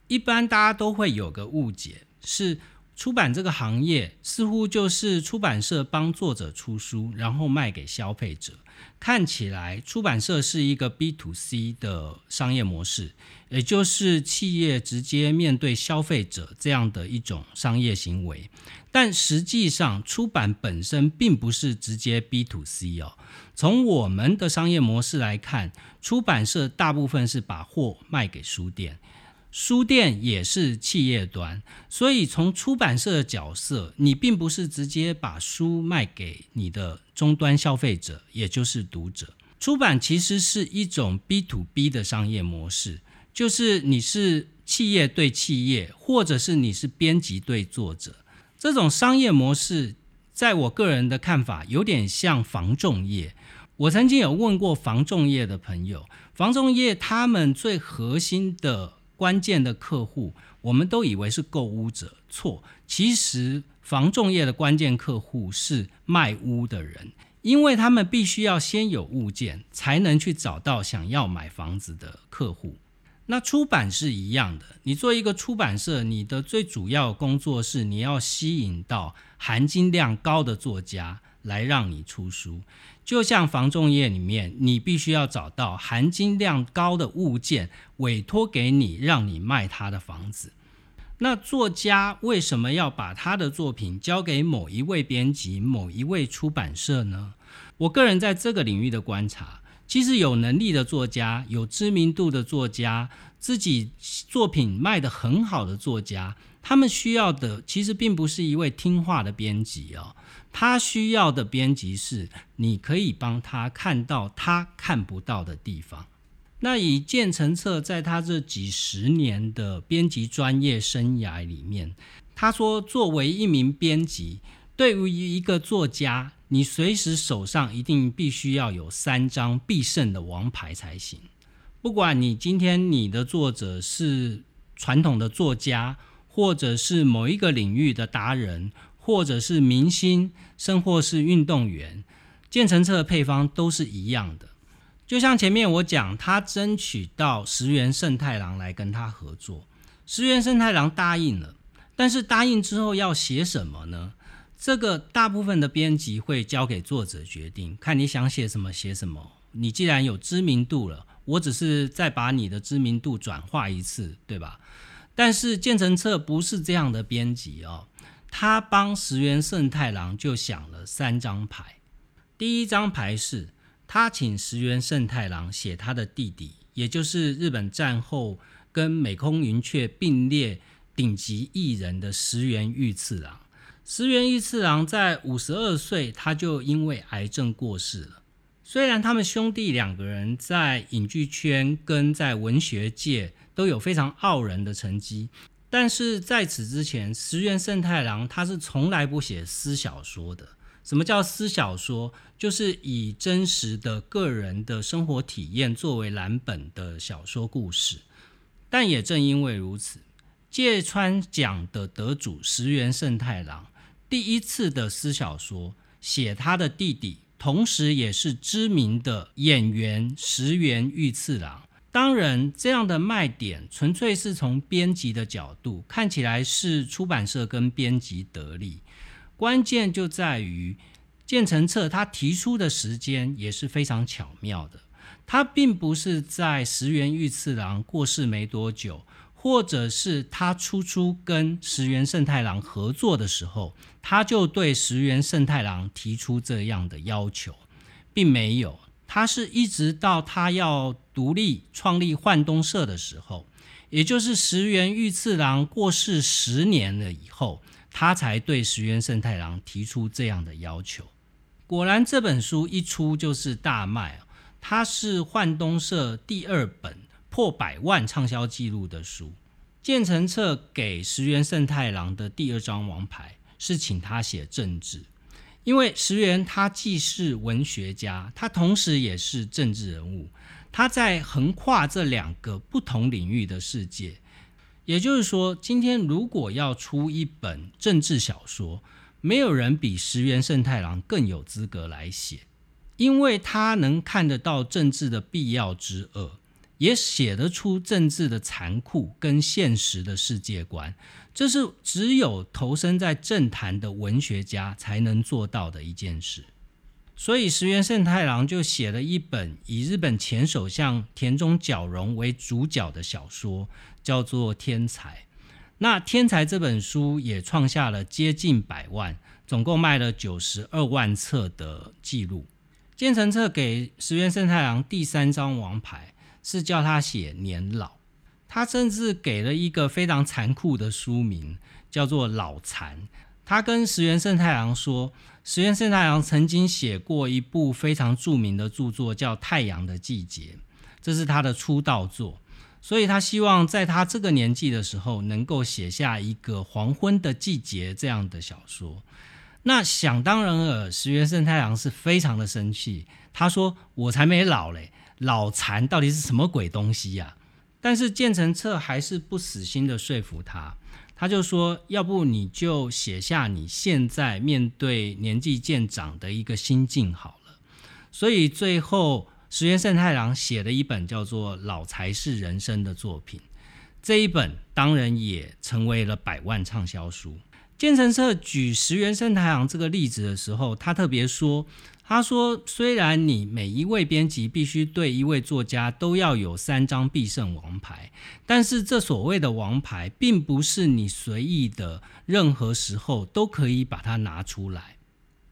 一般大家都会有个误解，是出版这个行业似乎就是出版社帮作者出书，然后卖给消费者。看起来出版社是一个 B to C 的商业模式，也就是企业直接面对消费者这样的一种商业行为。但实际上，出版本身并不是直接 B to C 哦。从我们的商业模式来看，出版社大部分是把货卖给书店，书店也是企业端，所以从出版社的角色，你并不是直接把书卖给你的终端消费者，也就是读者。出版其实是一种 B to B 的商业模式，就是你是企业对企业，或者是你是编辑对作者，这种商业模式，在我个人的看法，有点像防重业。我曾经有问过防重业的朋友，防重业他们最核心的关键的客户，我们都以为是购物者，错。其实防重业的关键客户是卖屋的人，因为他们必须要先有物件，才能去找到想要买房子的客户。那出版是一样的，你做一个出版社，你的最主要工作是你要吸引到含金量高的作家来让你出书。就像房仲业里面，你必须要找到含金量高的物件委托给你，让你卖他的房子。那作家为什么要把他的作品交给某一位编辑、某一位出版社呢？我个人在这个领域的观察，其实有能力的作家、有知名度的作家、自己作品卖得很好的作家，他们需要的其实并不是一位听话的编辑哦。他需要的编辑是，你可以帮他看到他看不到的地方。那以建成册在他这几十年的编辑专业生涯里面，他说，作为一名编辑，对于一个作家，你随时手上一定必须要有三张必胜的王牌才行。不管你今天你的作者是传统的作家，或者是某一个领域的达人。或者是明星，甚或是运动员，建成册的配方都是一样的。就像前面我讲，他争取到石原胜太郎来跟他合作，石原胜太郎答应了。但是答应之后要写什么呢？这个大部分的编辑会交给作者决定，看你想写什么写什么。你既然有知名度了，我只是再把你的知名度转化一次，对吧？但是建成册不是这样的编辑哦。他帮石原胜太郎就想了三张牌。第一张牌是他请石原胜太郎写他的弟弟，也就是日本战后跟美空云雀并列顶级艺人的石原裕次郎。石原裕次郎在五十二岁，他就因为癌症过世了。虽然他们兄弟两个人在影剧圈跟在文学界都有非常傲人的成绩。但是在此之前，石原慎太郎他是从来不写私小说的，什么叫私小说？就是以真实的个人的生活体验作为蓝本的小说故事。但也正因为如此，芥川奖的得主石原慎太郎第一次的私小说写他的弟弟，同时也是知名的演员石原裕次郎。当然，这样的卖点纯粹是从编辑的角度看起来是出版社跟编辑得利。关键就在于建成册他提出的时间也是非常巧妙的。他并不是在石原裕次郎过世没多久，或者是他初初跟石原慎太郎合作的时候，他就对石原慎太郎提出这样的要求，并没有。他是一直到他要独立创立幻东社的时候，也就是石原裕次郎过世十年了以后，他才对石原慎太郎提出这样的要求。果然，这本书一出就是大卖它是幻东社第二本破百万畅销记录的书。建成册给石原慎太郎的第二张王牌是请他写政治。因为石原他既是文学家，他同时也是政治人物，他在横跨这两个不同领域的世界。也就是说，今天如果要出一本政治小说，没有人比石原慎太郎更有资格来写，因为他能看得到政治的必要之恶。也写得出政治的残酷跟现实的世界观，这是只有投身在政坛的文学家才能做到的一件事。所以石原慎太郎就写了一本以日本前首相田中角荣为主角的小说，叫做《天才》。那《天才》这本书也创下了接近百万，总共卖了九十二万册的记录。建成册给石原慎太郎第三张王牌。是叫他写年老，他甚至给了一个非常残酷的书名，叫做老残。他跟石原慎太郎说，石原慎太郎曾经写过一部非常著名的著作，叫《太阳的季节》，这是他的出道作，所以他希望在他这个年纪的时候，能够写下一个黄昏的季节这样的小说。那想当然尔，石原慎太郎是非常的生气，他说：“我才没老嘞。”脑残到底是什么鬼东西呀？但是建成策还是不死心的说服他，他就说：“要不你就写下你现在面对年纪渐长的一个心境好了。”所以最后石原慎太郎写了一本叫做《老才是人生》的作品，这一本当然也成为了百万畅销书。建成策举石原慎太郎这个例子的时候，他特别说。他说：“虽然你每一位编辑必须对一位作家都要有三张必胜王牌，但是这所谓的王牌，并不是你随意的任何时候都可以把它拿出来。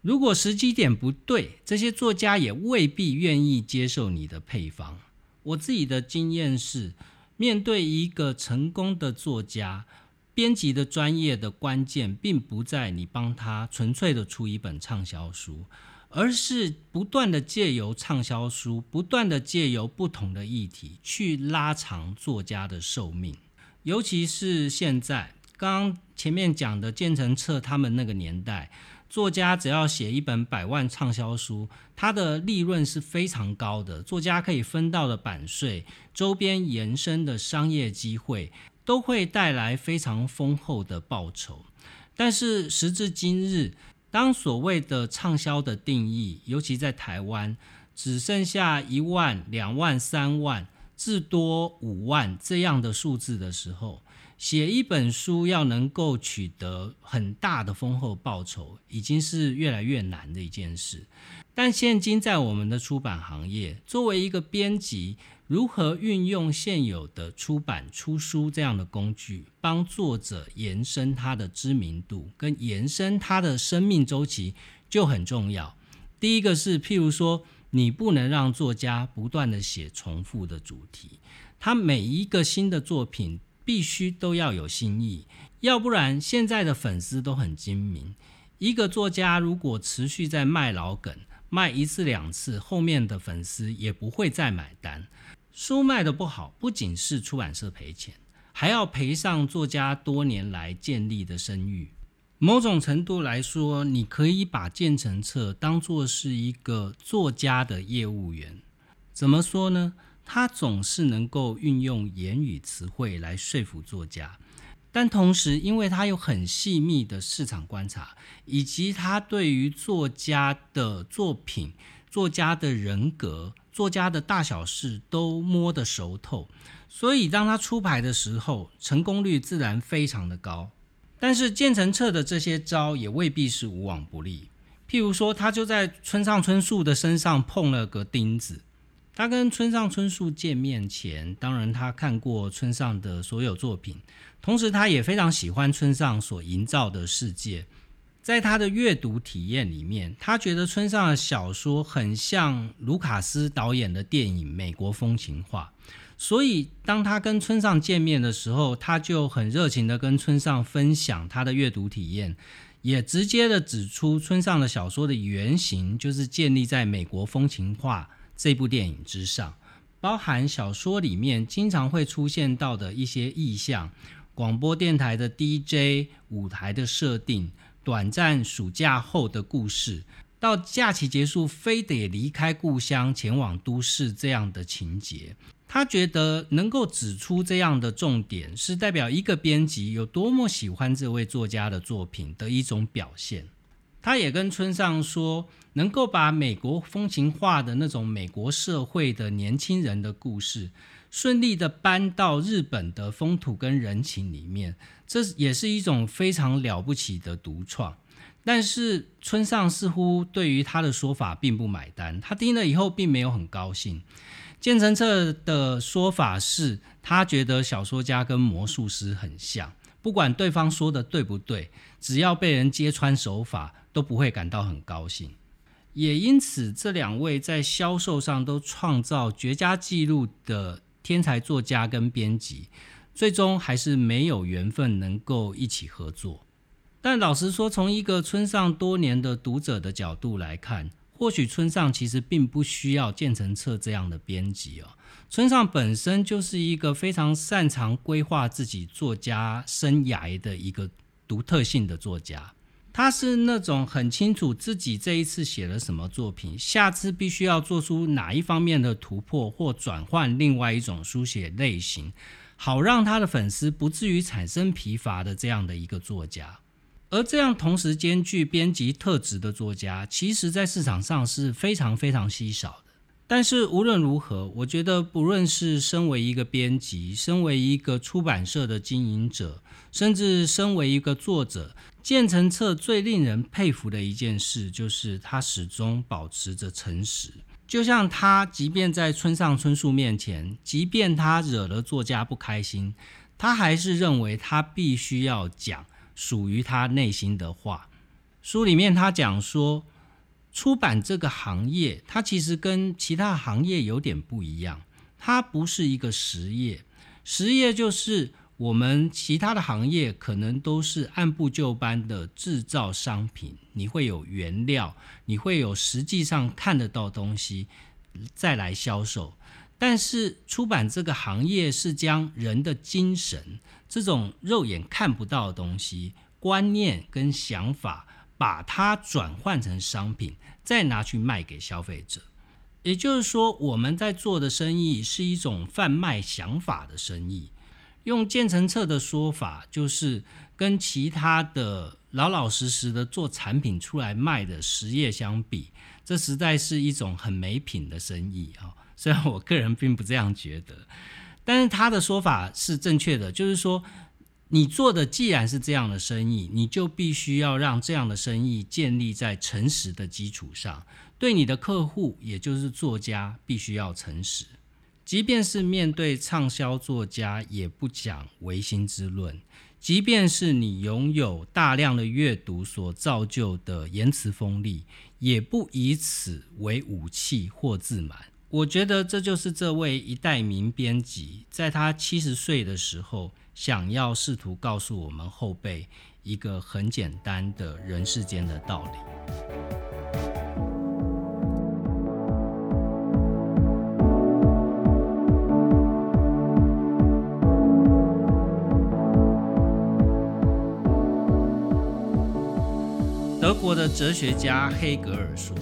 如果时机点不对，这些作家也未必愿意接受你的配方。我自己的经验是，面对一个成功的作家，编辑的专业的关键，并不在你帮他纯粹的出一本畅销书。”而是不断的借由畅销书，不断的借由不同的议题去拉长作家的寿命。尤其是现在，刚刚前面讲的建成册他们那个年代，作家只要写一本百万畅销书，他的利润是非常高的，作家可以分到的版税、周边延伸的商业机会，都会带来非常丰厚的报酬。但是时至今日，当所谓的畅销的定义，尤其在台湾，只剩下一万、两万、三万，至多五万这样的数字的时候，写一本书要能够取得很大的丰厚报酬，已经是越来越难的一件事。但现今在我们的出版行业，作为一个编辑，如何运用现有的出版出书这样的工具，帮作者延伸他的知名度，跟延伸他的生命周期就很重要。第一个是，譬如说，你不能让作家不断的写重复的主题，他每一个新的作品必须都要有新意，要不然现在的粉丝都很精明，一个作家如果持续在卖老梗，卖一次两次，后面的粉丝也不会再买单。书卖的不好，不仅是出版社赔钱，还要赔上作家多年来建立的声誉。某种程度来说，你可以把建成册当作是一个作家的业务员。怎么说呢？他总是能够运用言语词汇来说服作家，但同时，因为他有很细密的市场观察，以及他对于作家的作品、作家的人格、作家的大小事都摸得熟透，所以当他出牌的时候，成功率自然非常的高。但是建成彻的这些招也未必是无往不利，譬如说，他就在村上春树的身上碰了个钉子。他跟村上春树见面前，当然他看过村上的所有作品，同时他也非常喜欢村上所营造的世界。在他的阅读体验里面，他觉得村上的小说很像卢卡斯导演的电影《美国风情画》，所以当他跟村上见面的时候，他就很热情的跟村上分享他的阅读体验，也直接的指出村上的小说的原型就是建立在《美国风情画》。这部电影之上，包含小说里面经常会出现到的一些意象，广播电台的 DJ 舞台的设定，短暂暑假后的故事，到假期结束非得离开故乡前往都市这样的情节，他觉得能够指出这样的重点，是代表一个编辑有多么喜欢这位作家的作品的一种表现。他也跟村上说，能够把美国风情化的那种美国社会的年轻人的故事，顺利的搬到日本的风土跟人情里面，这也是一种非常了不起的独创。但是村上似乎对于他的说法并不买单，他听了以后并没有很高兴。建成彻的说法是他觉得小说家跟魔术师很像。不管对方说的对不对，只要被人揭穿手法，都不会感到很高兴。也因此，这两位在销售上都创造绝佳记录的天才作家跟编辑，最终还是没有缘分能够一起合作。但老实说，从一个村上多年的读者的角度来看，或许村上其实并不需要建成册这样的编辑哦。村上本身就是一个非常擅长规划自己作家生涯的一个独特性的作家，他是那种很清楚自己这一次写了什么作品，下次必须要做出哪一方面的突破或转换另外一种书写类型，好让他的粉丝不至于产生疲乏的这样的一个作家。而这样同时兼具编辑特质的作家，其实在市场上是非常非常稀少的。但是无论如何，我觉得不论是身为一个编辑，身为一个出版社的经营者，甚至身为一个作者，建成册最令人佩服的一件事，就是他始终保持着诚实。就像他，即便在村上春树面前，即便他惹了作家不开心，他还是认为他必须要讲属于他内心的话。书里面他讲说。出版这个行业，它其实跟其他行业有点不一样。它不是一个实业，实业就是我们其他的行业可能都是按部就班的制造商品，你会有原料，你会有实际上看得到东西再来销售。但是出版这个行业是将人的精神，这种肉眼看不到的东西、观念跟想法。把它转换成商品，再拿去卖给消费者。也就是说，我们在做的生意是一种贩卖想法的生意。用建成册的说法，就是跟其他的老老实实的做产品出来卖的实业相比，这实在是一种很没品的生意啊。虽然我个人并不这样觉得，但是他的说法是正确的，就是说。你做的既然是这样的生意，你就必须要让这样的生意建立在诚实的基础上。对你的客户，也就是作家，必须要诚实。即便是面对畅销作家，也不讲唯心之论。即便是你拥有大量的阅读所造就的言辞锋利，也不以此为武器或自满。我觉得这就是这位一代名编辑，在他七十岁的时候。想要试图告诉我们后辈一个很简单的人世间的道理。德国的哲学家黑格尔说：“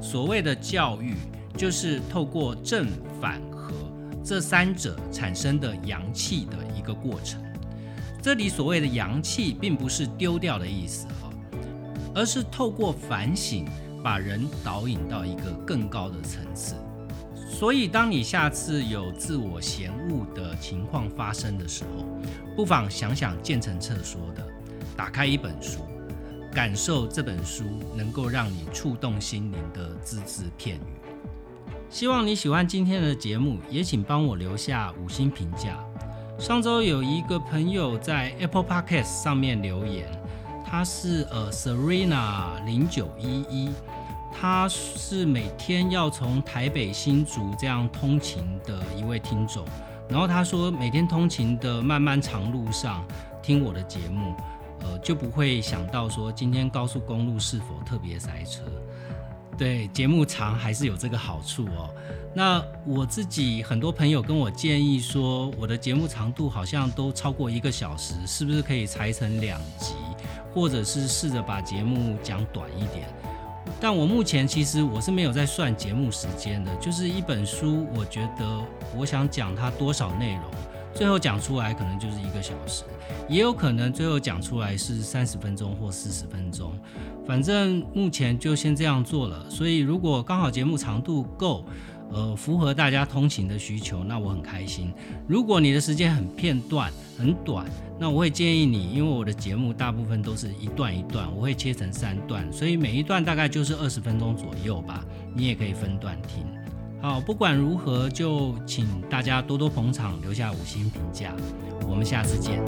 所谓的教育，就是透过正反合这三者产生的阳气的一个过程。这里所谓的阳气，并不是丢掉的意思哈，而是透过反省，把人导引到一个更高的层次。所以，当你下次有自我嫌恶的情况发生的时候，不妨想想建成彻说的，打开一本书。”感受这本书能够让你触动心灵的字字片语。希望你喜欢今天的节目，也请帮我留下五星评价。上周有一个朋友在 Apple Podcast 上面留言，他是呃 Serena 零九一一，他是每天要从台北新竹这样通勤的一位听众。然后他说，每天通勤的漫漫长路上听我的节目。呃，就不会想到说今天高速公路是否特别塞车。对，节目长还是有这个好处哦。那我自己很多朋友跟我建议说，我的节目长度好像都超过一个小时，是不是可以裁成两集，或者是试着把节目讲短一点？但我目前其实我是没有在算节目时间的，就是一本书，我觉得我想讲它多少内容。最后讲出来可能就是一个小时，也有可能最后讲出来是三十分钟或四十分钟，反正目前就先这样做了。所以如果刚好节目长度够，呃，符合大家通勤的需求，那我很开心。如果你的时间很片段、很短，那我会建议你，因为我的节目大部分都是一段一段，我会切成三段，所以每一段大概就是二十分钟左右吧，你也可以分段听。好，不管如何，就请大家多多捧场，留下五星评价。我们下次见。